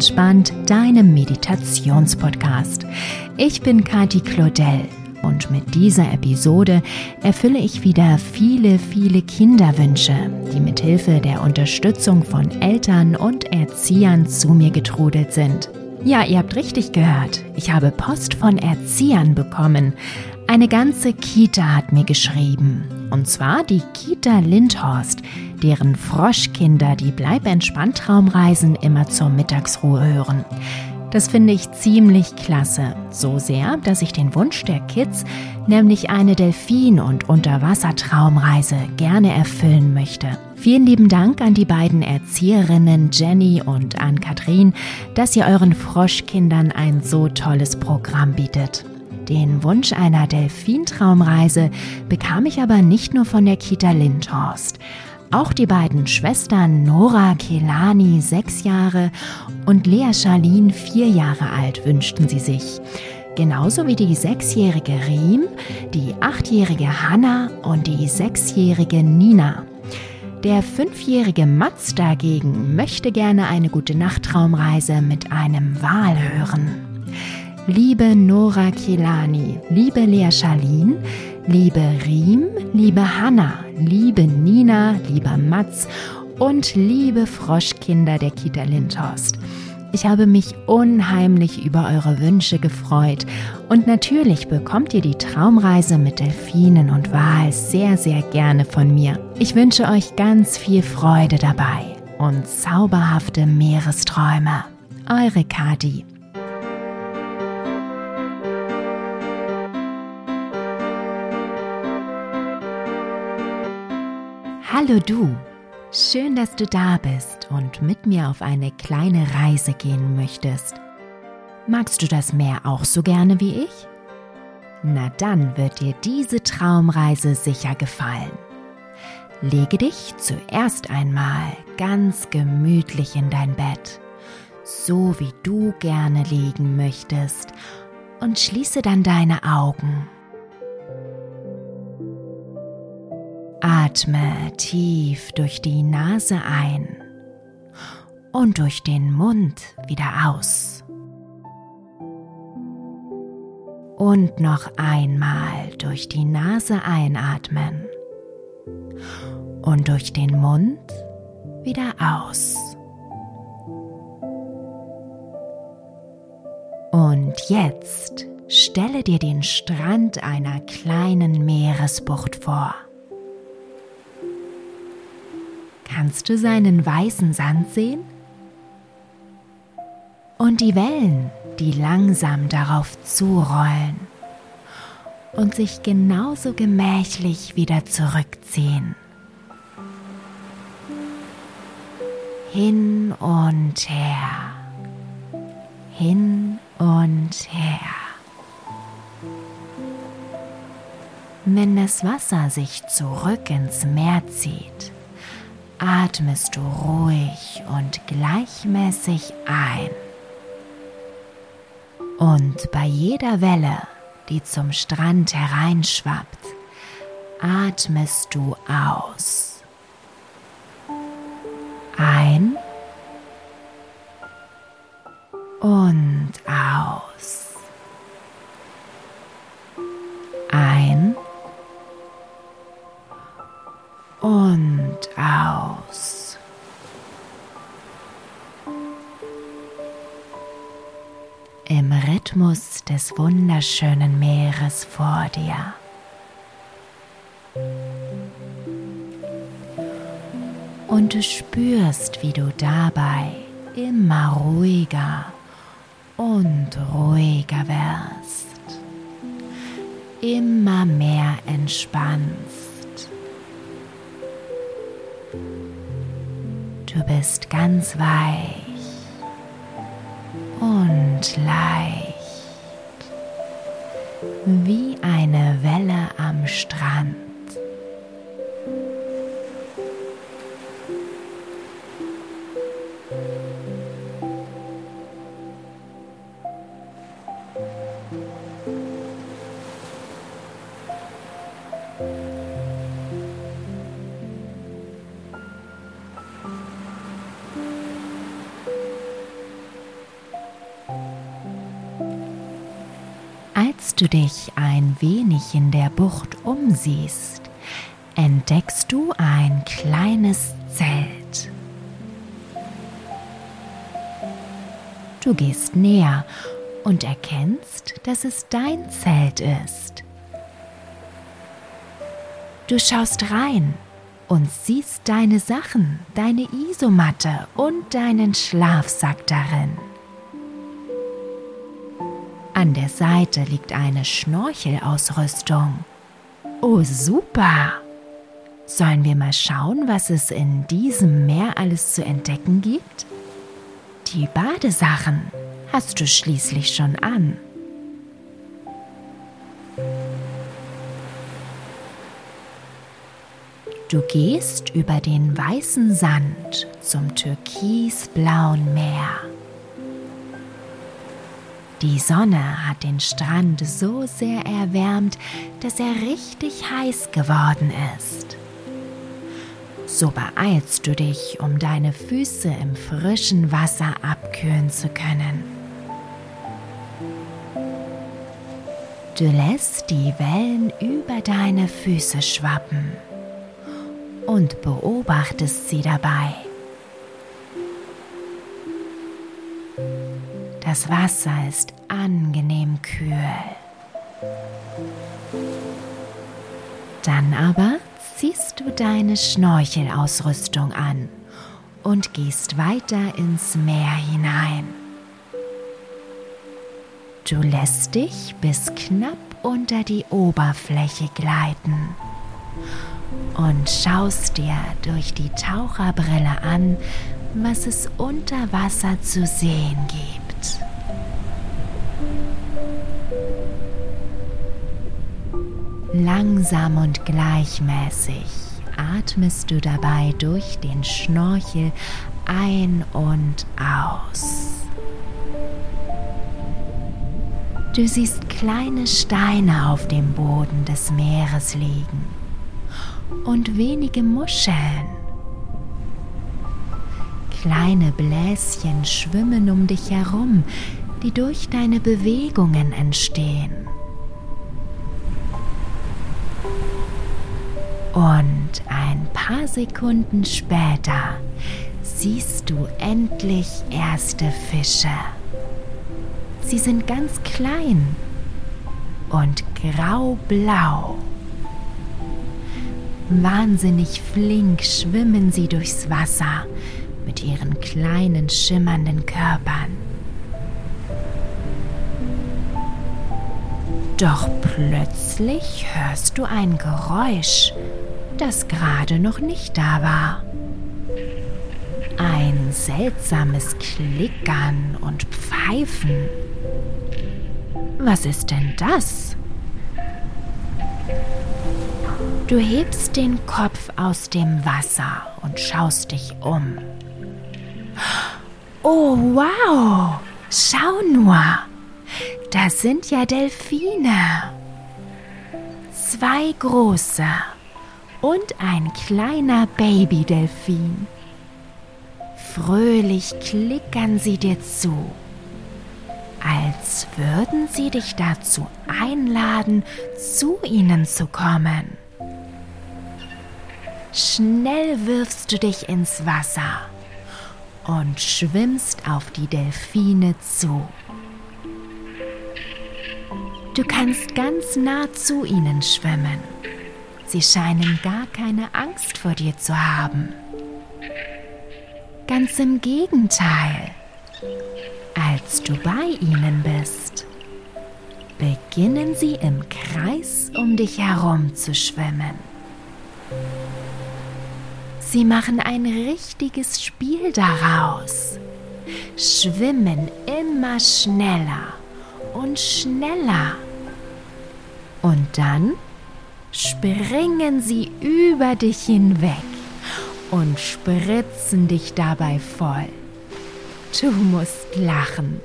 entspannt, deinem Meditationspodcast. Ich bin Kati Claudel und mit dieser Episode erfülle ich wieder viele, viele Kinderwünsche, die mit Hilfe der Unterstützung von Eltern und Erziehern zu mir getrudelt sind. Ja, ihr habt richtig gehört. Ich habe Post von Erziehern bekommen. Eine ganze Kita hat mir geschrieben. Und zwar die Kita Lindhorst, deren Froschkinder die Bleib entspannt Traumreisen immer zur Mittagsruhe hören. Das finde ich ziemlich klasse. So sehr, dass ich den Wunsch der Kids, nämlich eine Delfin- und Unterwassertraumreise, gerne erfüllen möchte. Vielen lieben Dank an die beiden Erzieherinnen Jenny und Ann-Kathrin, dass ihr euren Froschkindern ein so tolles Programm bietet. Den Wunsch einer Delfintraumreise bekam ich aber nicht nur von der Kita Lindhorst. Auch die beiden Schwestern Nora Kelani, sechs Jahre, und Lea Charlene, vier Jahre alt, wünschten sie sich. Genauso wie die sechsjährige Riem, die achtjährige Hanna und die sechsjährige Nina. Der fünfjährige Mats dagegen möchte gerne eine gute Nachttraumreise mit einem Wal hören. Liebe Nora Kilani, liebe Lea Charlene, liebe Riem, liebe Hanna, liebe Nina, lieber Mats und liebe Froschkinder der Kita Lindhorst. Ich habe mich unheimlich über eure Wünsche gefreut und natürlich bekommt ihr die Traumreise mit Delfinen und Wal sehr, sehr gerne von mir. Ich wünsche euch ganz viel Freude dabei und zauberhafte Meeresträume. Eure Kadi. Hallo du, schön, dass du da bist und mit mir auf eine kleine Reise gehen möchtest. Magst du das Meer auch so gerne wie ich? Na dann wird dir diese Traumreise sicher gefallen. Lege dich zuerst einmal ganz gemütlich in dein Bett, so wie du gerne liegen möchtest, und schließe dann deine Augen. Atme tief durch die Nase ein und durch den Mund wieder aus. Und noch einmal durch die Nase einatmen und durch den Mund wieder aus. Und jetzt stelle dir den Strand einer kleinen Meeresbucht vor. Kannst du seinen weißen Sand sehen? Und die Wellen, die langsam darauf zurollen und sich genauso gemächlich wieder zurückziehen. Hin und her, hin und her. Wenn das Wasser sich zurück ins Meer zieht, atmest du ruhig und gleichmäßig ein. Und bei jeder Welle, die zum Strand hereinschwappt, atmest du aus. Ein und aus. Ein und aus. Im Rhythmus des wunderschönen Meeres vor dir. Und du spürst, wie du dabei immer ruhiger und ruhiger wirst, immer mehr entspannst bist ganz weich und leicht, wie eine Welle am Strand. Als du dich ein wenig in der Bucht umsiehst, entdeckst du ein kleines Zelt. Du gehst näher und erkennst, dass es dein Zelt ist. Du schaust rein und siehst deine Sachen, deine Isomatte und deinen Schlafsack darin. An der Seite liegt eine Schnorchelausrüstung. Oh, super! Sollen wir mal schauen, was es in diesem Meer alles zu entdecken gibt? Die Badesachen hast du schließlich schon an. Du gehst über den weißen Sand zum türkisblauen Meer. Die Sonne hat den Strand so sehr erwärmt, dass er richtig heiß geworden ist. So beeilst du dich, um deine Füße im frischen Wasser abkühlen zu können. Du lässt die Wellen über deine Füße schwappen und beobachtest sie dabei. Das Wasser ist angenehm kühl. Dann aber ziehst du deine Schnorchelausrüstung an und gehst weiter ins Meer hinein. Du lässt dich bis knapp unter die Oberfläche gleiten und schaust dir durch die Taucherbrille an, was es unter Wasser zu sehen gibt. Langsam und gleichmäßig atmest du dabei durch den Schnorchel ein und aus. Du siehst kleine Steine auf dem Boden des Meeres liegen und wenige Muscheln. Kleine Bläschen schwimmen um dich herum, die durch deine Bewegungen entstehen. Und ein paar Sekunden später siehst du endlich erste Fische. Sie sind ganz klein und graublau. Wahnsinnig flink schwimmen sie durchs Wasser mit ihren kleinen schimmernden Körpern. Doch plötzlich hörst du ein Geräusch, das gerade noch nicht da war. Ein seltsames Klickern und Pfeifen. Was ist denn das? Du hebst den Kopf aus dem Wasser und schaust dich um. Oh, wow! Schau nur! Das sind ja Delfine. Zwei große und ein kleiner Babydelfin. Fröhlich klickern sie dir zu, als würden sie dich dazu einladen, zu ihnen zu kommen. Schnell wirfst du dich ins Wasser und schwimmst auf die Delfine zu. Du kannst ganz nah zu ihnen schwimmen. Sie scheinen gar keine Angst vor dir zu haben. Ganz im Gegenteil. Als du bei ihnen bist, beginnen sie im Kreis um dich herum zu schwimmen. Sie machen ein richtiges Spiel daraus, schwimmen immer schneller und schneller. Und dann springen sie über dich hinweg und spritzen dich dabei voll. Du musst lachen.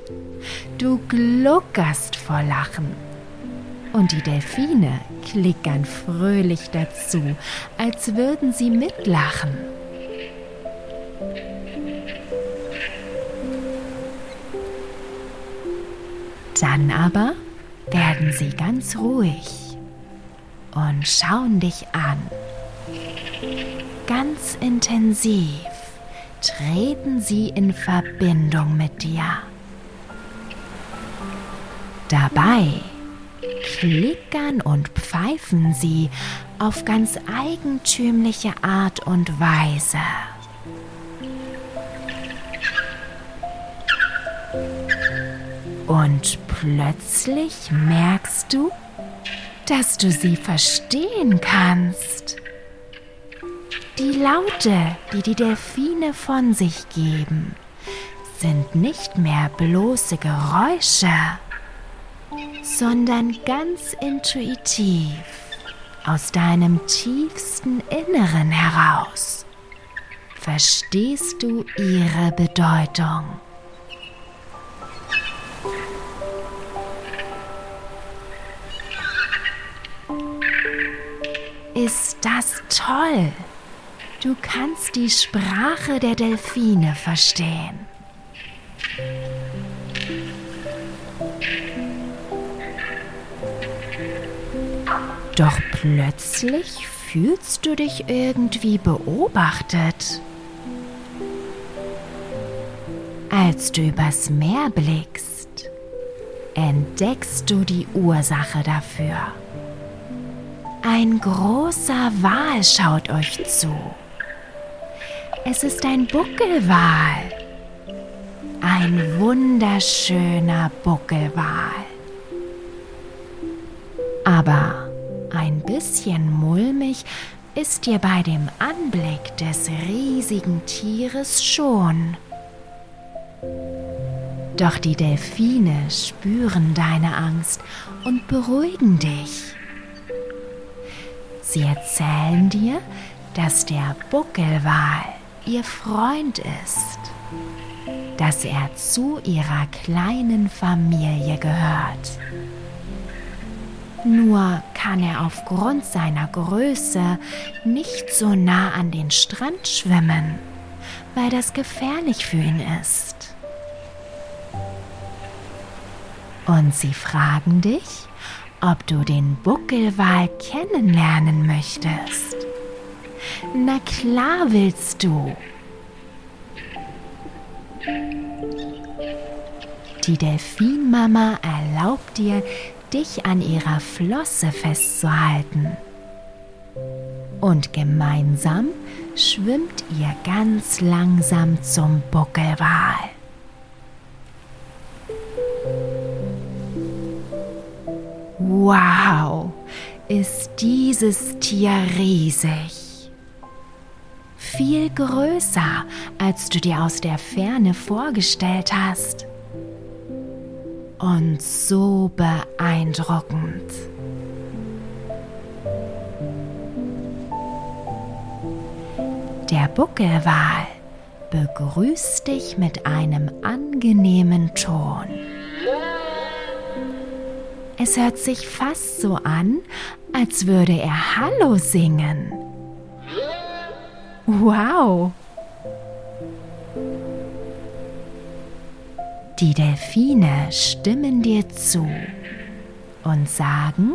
Du gluckerst vor Lachen. Und die Delfine klickern fröhlich dazu, als würden sie mitlachen. Dann aber werden sie ganz ruhig und schauen dich an. Ganz intensiv treten sie in Verbindung mit dir. Dabei klickern und pfeifen sie auf ganz eigentümliche Art und Weise. Und plötzlich merkst du, dass du sie verstehen kannst. Die Laute, die die Delfine von sich geben, sind nicht mehr bloße Geräusche, sondern ganz intuitiv aus deinem tiefsten Inneren heraus. Verstehst du ihre Bedeutung? Ist das toll? Du kannst die Sprache der Delfine verstehen. Doch plötzlich fühlst du dich irgendwie beobachtet. Als du übers Meer blickst, entdeckst du die Ursache dafür. Ein großer Wal schaut euch zu. Es ist ein Buckelwal. Ein wunderschöner Buckelwal. Aber ein bisschen mulmig ist dir bei dem Anblick des riesigen Tieres schon. Doch die Delfine spüren deine Angst und beruhigen dich. Sie erzählen dir, dass der Buckelwal ihr Freund ist, dass er zu ihrer kleinen Familie gehört. Nur kann er aufgrund seiner Größe nicht so nah an den Strand schwimmen, weil das gefährlich für ihn ist. Und sie fragen dich, ob du den Buckelwal kennenlernen möchtest. Na klar willst du. Die Delfinmama erlaubt dir, dich an ihrer Flosse festzuhalten. Und gemeinsam schwimmt ihr ganz langsam zum Buckelwal. Wow, ist dieses Tier riesig. Viel größer, als du dir aus der Ferne vorgestellt hast. Und so beeindruckend. Der Buckelwal begrüßt dich mit einem angenehmen Ton. Es hört sich fast so an, als würde er Hallo singen. Wow! Die Delfine stimmen dir zu und sagen,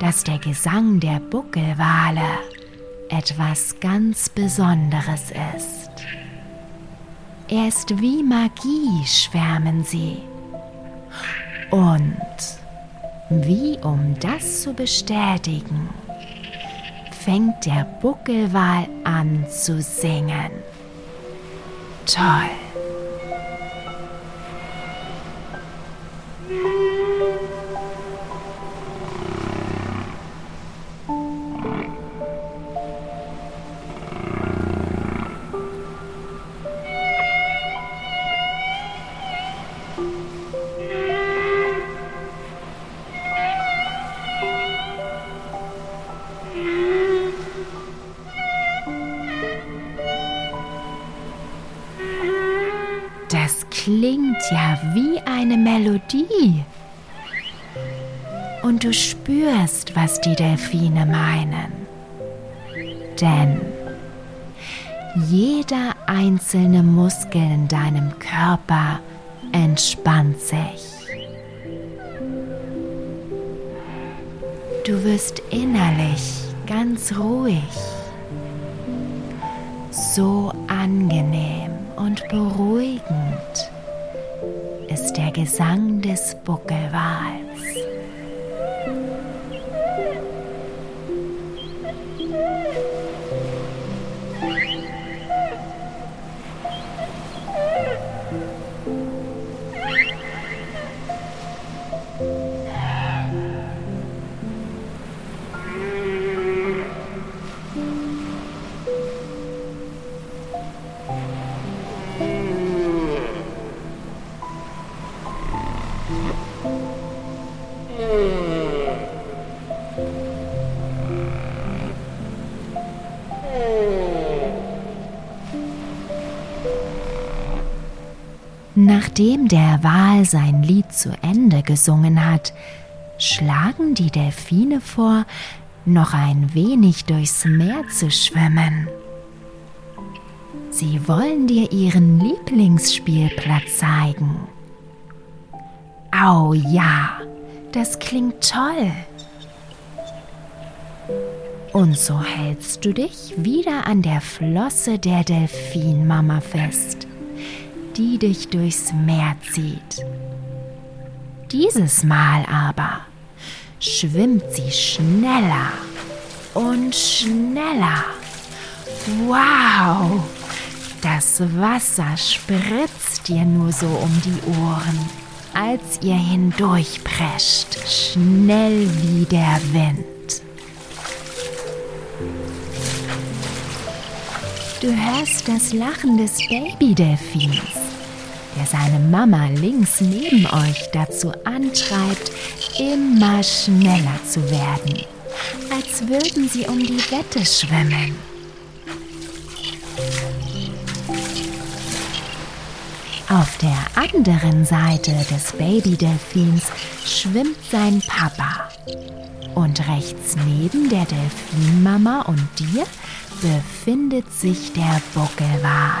dass der Gesang der Buckelwale etwas ganz Besonderes ist. Er ist wie Magie, schwärmen sie. Und wie um das zu bestätigen, fängt der Buckelwal an zu singen. Toll! Wie eine Melodie. Und du spürst, was die Delfine meinen. Denn jeder einzelne Muskel in deinem Körper entspannt sich. Du wirst innerlich ganz ruhig, so angenehm und beruhigend der Gesang des Buckelwals. Nachdem der Wal sein Lied zu Ende gesungen hat, schlagen die Delfine vor, noch ein wenig durchs Meer zu schwimmen. Sie wollen dir ihren Lieblingsspielplatz zeigen. Au ja, das klingt toll. Und so hältst du dich wieder an der Flosse der Delfinmama fest die dich durchs Meer zieht. Dieses Mal aber schwimmt sie schneller und schneller. Wow! Das Wasser spritzt dir nur so um die Ohren, als ihr hindurchprescht, schnell wie der Wind. Du hörst das Lachen des Babydelfins, der seine Mama links neben euch dazu antreibt, immer schneller zu werden, als würden sie um die Wette schwimmen. Auf der anderen Seite des Babydelfins schwimmt sein Papa. Und rechts neben der Delfinmama und dir befindet sich der Buckelwal.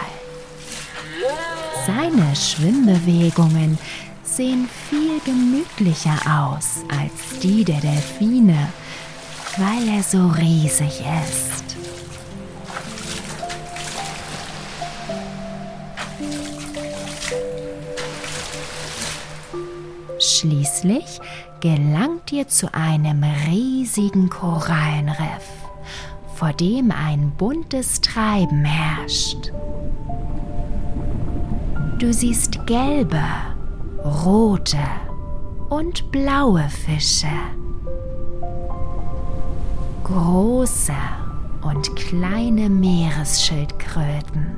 Seine Schwimmbewegungen sehen viel gemütlicher aus als die der Delfine, weil er so riesig ist. Schließlich gelangt ihr zu einem riesigen Korallenriff vor dem ein buntes Treiben herrscht. Du siehst gelbe, rote und blaue Fische, große und kleine Meeresschildkröten,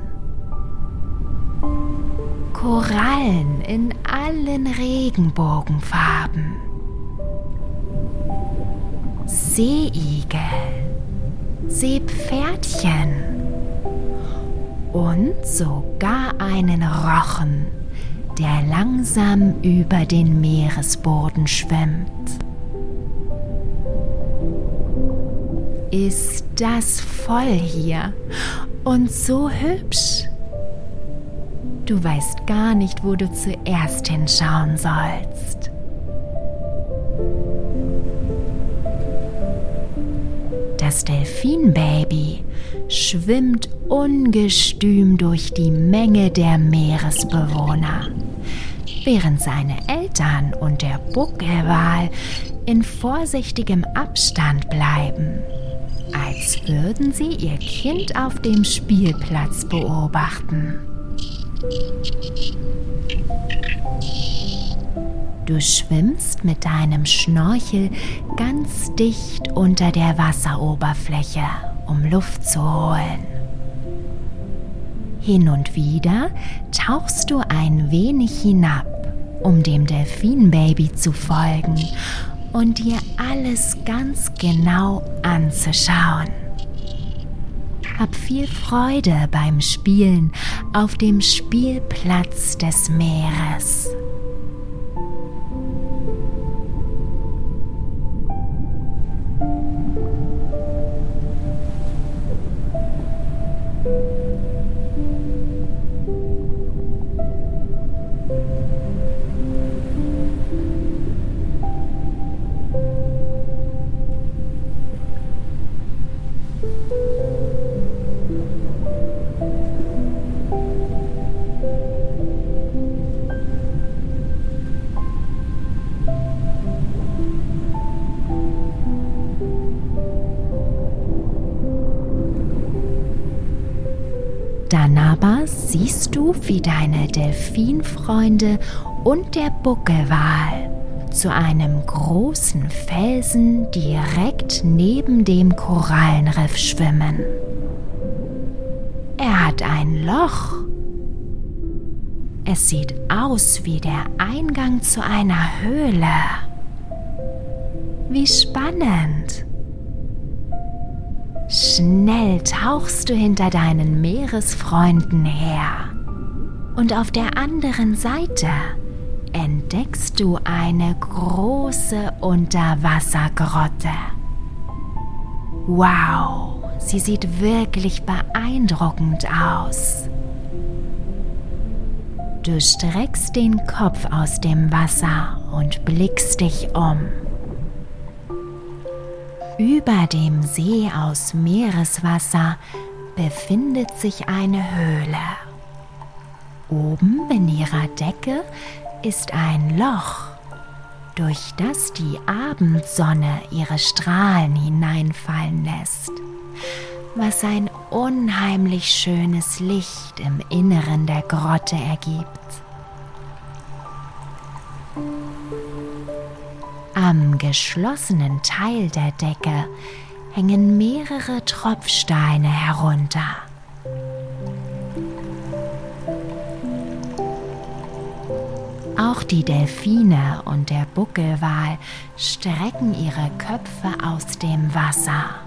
Korallen in allen Regenbogenfarben, Seeigel, Seepferdchen und sogar einen Rochen, der langsam über den Meeresboden schwimmt. Ist das voll hier und so hübsch? Du weißt gar nicht, wo du zuerst hinschauen sollst. Das Delfinbaby schwimmt ungestüm durch die Menge der Meeresbewohner, während seine Eltern und der Buckelwal in vorsichtigem Abstand bleiben, als würden sie ihr Kind auf dem Spielplatz beobachten. Du schwimmst mit deinem Schnorchel ganz dicht unter der Wasseroberfläche, um Luft zu holen. Hin und wieder tauchst du ein wenig hinab, um dem Delfinbaby zu folgen und dir alles ganz genau anzuschauen. Hab viel Freude beim Spielen auf dem Spielplatz des Meeres. Aber siehst du, wie deine Delfinfreunde und der Buckelwal zu einem großen Felsen direkt neben dem Korallenriff schwimmen. Er hat ein Loch. Es sieht aus wie der Eingang zu einer Höhle. Wie spannend. Schnell tauchst du hinter deinen Meeresfreunden her. Und auf der anderen Seite entdeckst du eine große Unterwassergrotte. Wow, sie sieht wirklich beeindruckend aus. Du streckst den Kopf aus dem Wasser und blickst dich um. Über dem See aus Meereswasser befindet sich eine Höhle. Oben in ihrer Decke ist ein Loch, durch das die Abendsonne ihre Strahlen hineinfallen lässt, was ein unheimlich schönes Licht im Inneren der Grotte ergibt. Am geschlossenen Teil der Decke hängen mehrere Tropfsteine herunter. Auch die Delfine und der Buckelwal strecken ihre Köpfe aus dem Wasser.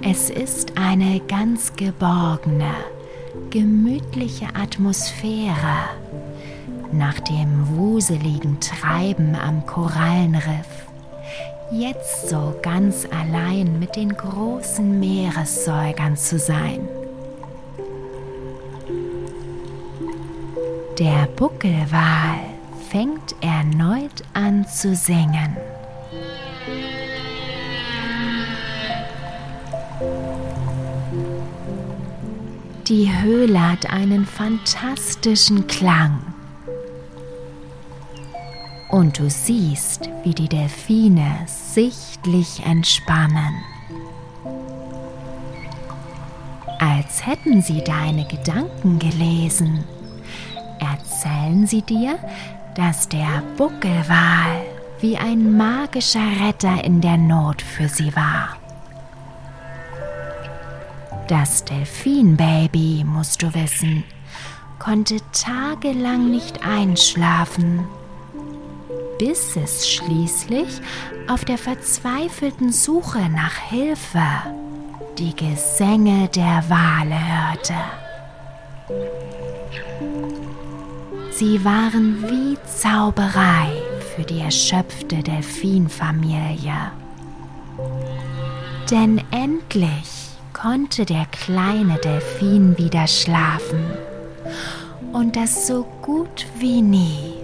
Es ist eine ganz geborgene, gemütliche Atmosphäre nach dem wuseligen Treiben am Korallenriff. Jetzt so ganz allein mit den großen Meeressäugern zu sein. Der Buckelwal fängt erneut an zu singen. Die Höhle hat einen fantastischen Klang. Und du siehst, wie die Delfine sichtlich entspannen. Als hätten sie deine Gedanken gelesen erzählen sie dir, dass der Buckelwal wie ein magischer Retter in der Not für sie war. Das Delfinbaby, musst du wissen, konnte tagelang nicht einschlafen, bis es schließlich auf der verzweifelten Suche nach Hilfe die Gesänge der Wale hörte. Sie waren wie Zauberei für die erschöpfte Delfinfamilie. Denn endlich konnte der kleine Delfin wieder schlafen und das so gut wie nie.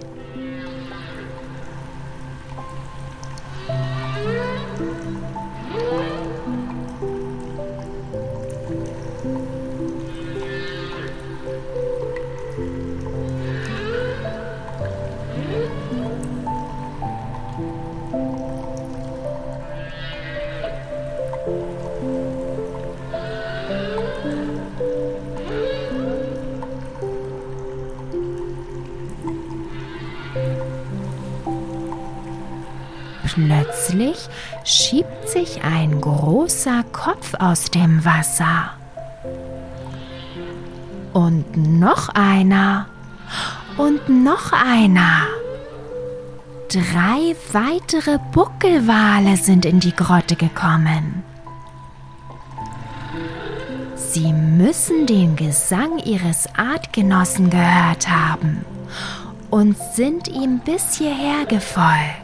Plötzlich schiebt sich ein großer Kopf aus dem Wasser. Und noch einer. Und noch einer. Drei weitere Buckelwale sind in die Grotte gekommen. Sie müssen den Gesang ihres Artgenossen gehört haben und sind ihm bis hierher gefolgt.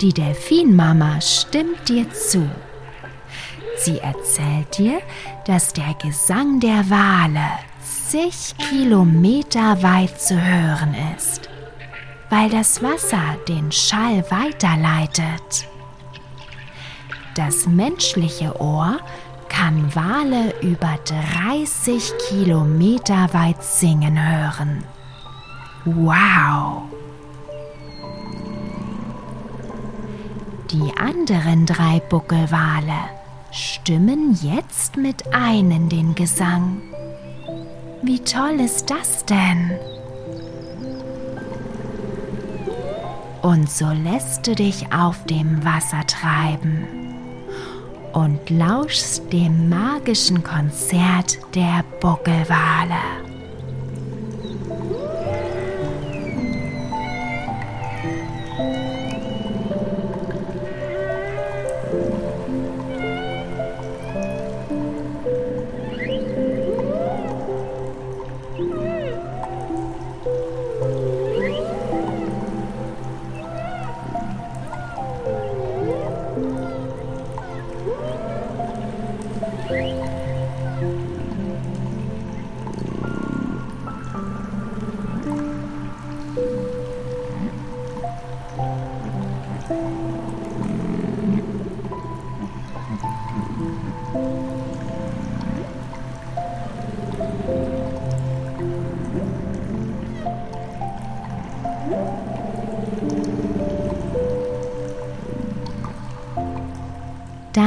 Die Delfinmama stimmt dir zu. Sie erzählt dir, dass der Gesang der Wale zig Kilometer weit zu hören ist, weil das Wasser den Schall weiterleitet. Das menschliche Ohr kann Wale über 30 Kilometer weit singen hören. Wow! Die anderen drei Buckelwale stimmen jetzt mit ein in den Gesang. Wie toll ist das denn? Und so lässt du dich auf dem Wasser treiben und lauschst dem magischen Konzert der Buckelwale.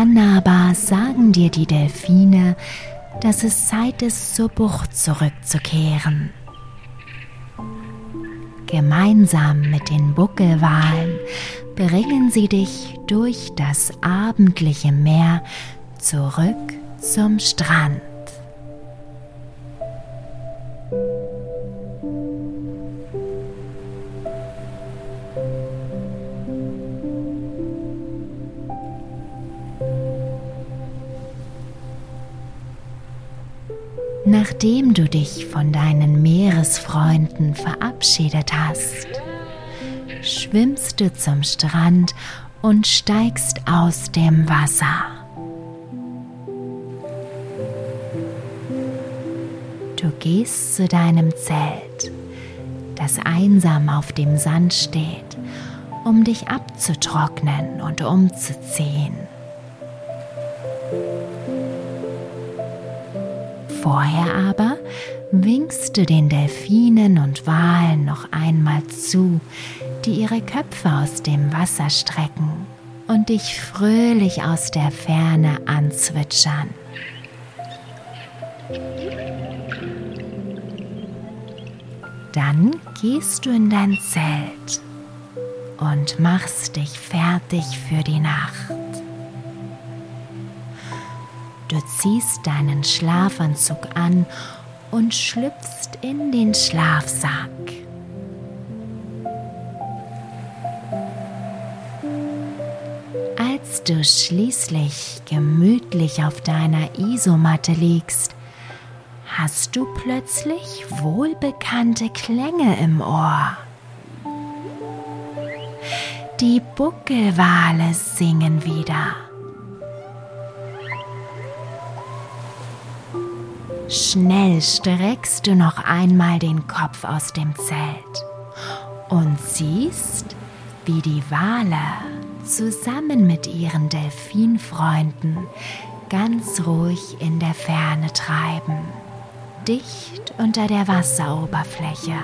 Dann aber sagen dir die Delfine, dass es Zeit ist, zur Bucht zurückzukehren. Gemeinsam mit den Buckelwalen bringen sie dich durch das abendliche Meer zurück zum Strand. Nachdem du dich von deinen Meeresfreunden verabschiedet hast, schwimmst du zum Strand und steigst aus dem Wasser. Du gehst zu deinem Zelt, das einsam auf dem Sand steht, um dich abzutrocknen und umzuziehen. Vorher aber winkst du den Delfinen und Walen noch einmal zu, die ihre Köpfe aus dem Wasser strecken und dich fröhlich aus der Ferne anzwitschern. Dann gehst du in dein Zelt und machst dich fertig für die Nacht. Du ziehst deinen Schlafanzug an und schlüpfst in den Schlafsack. Als du schließlich gemütlich auf deiner Isomatte liegst, hast du plötzlich wohlbekannte Klänge im Ohr. Die Buckelwale singen wieder. Schnell streckst du noch einmal den Kopf aus dem Zelt und siehst, wie die Wale zusammen mit ihren Delfinfreunden ganz ruhig in der Ferne treiben, dicht unter der Wasseroberfläche,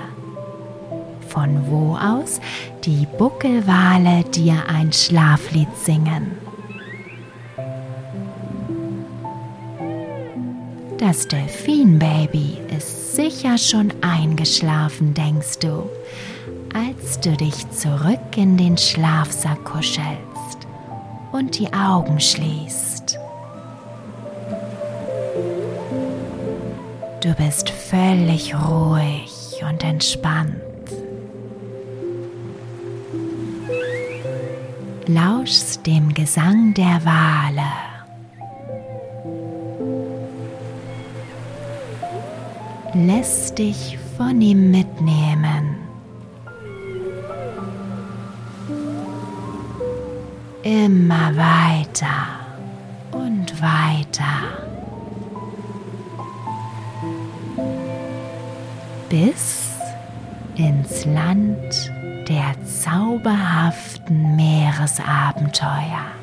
von wo aus die Buckelwale dir ein Schlaflied singen. Das Delfinbaby ist sicher schon eingeschlafen, denkst du, als du dich zurück in den Schlafsack kuschelst und die Augen schließt. Du bist völlig ruhig und entspannt. Lauschst dem Gesang der Wale. Lässt dich von ihm mitnehmen. Immer weiter und weiter. Bis ins Land der zauberhaften Meeresabenteuer.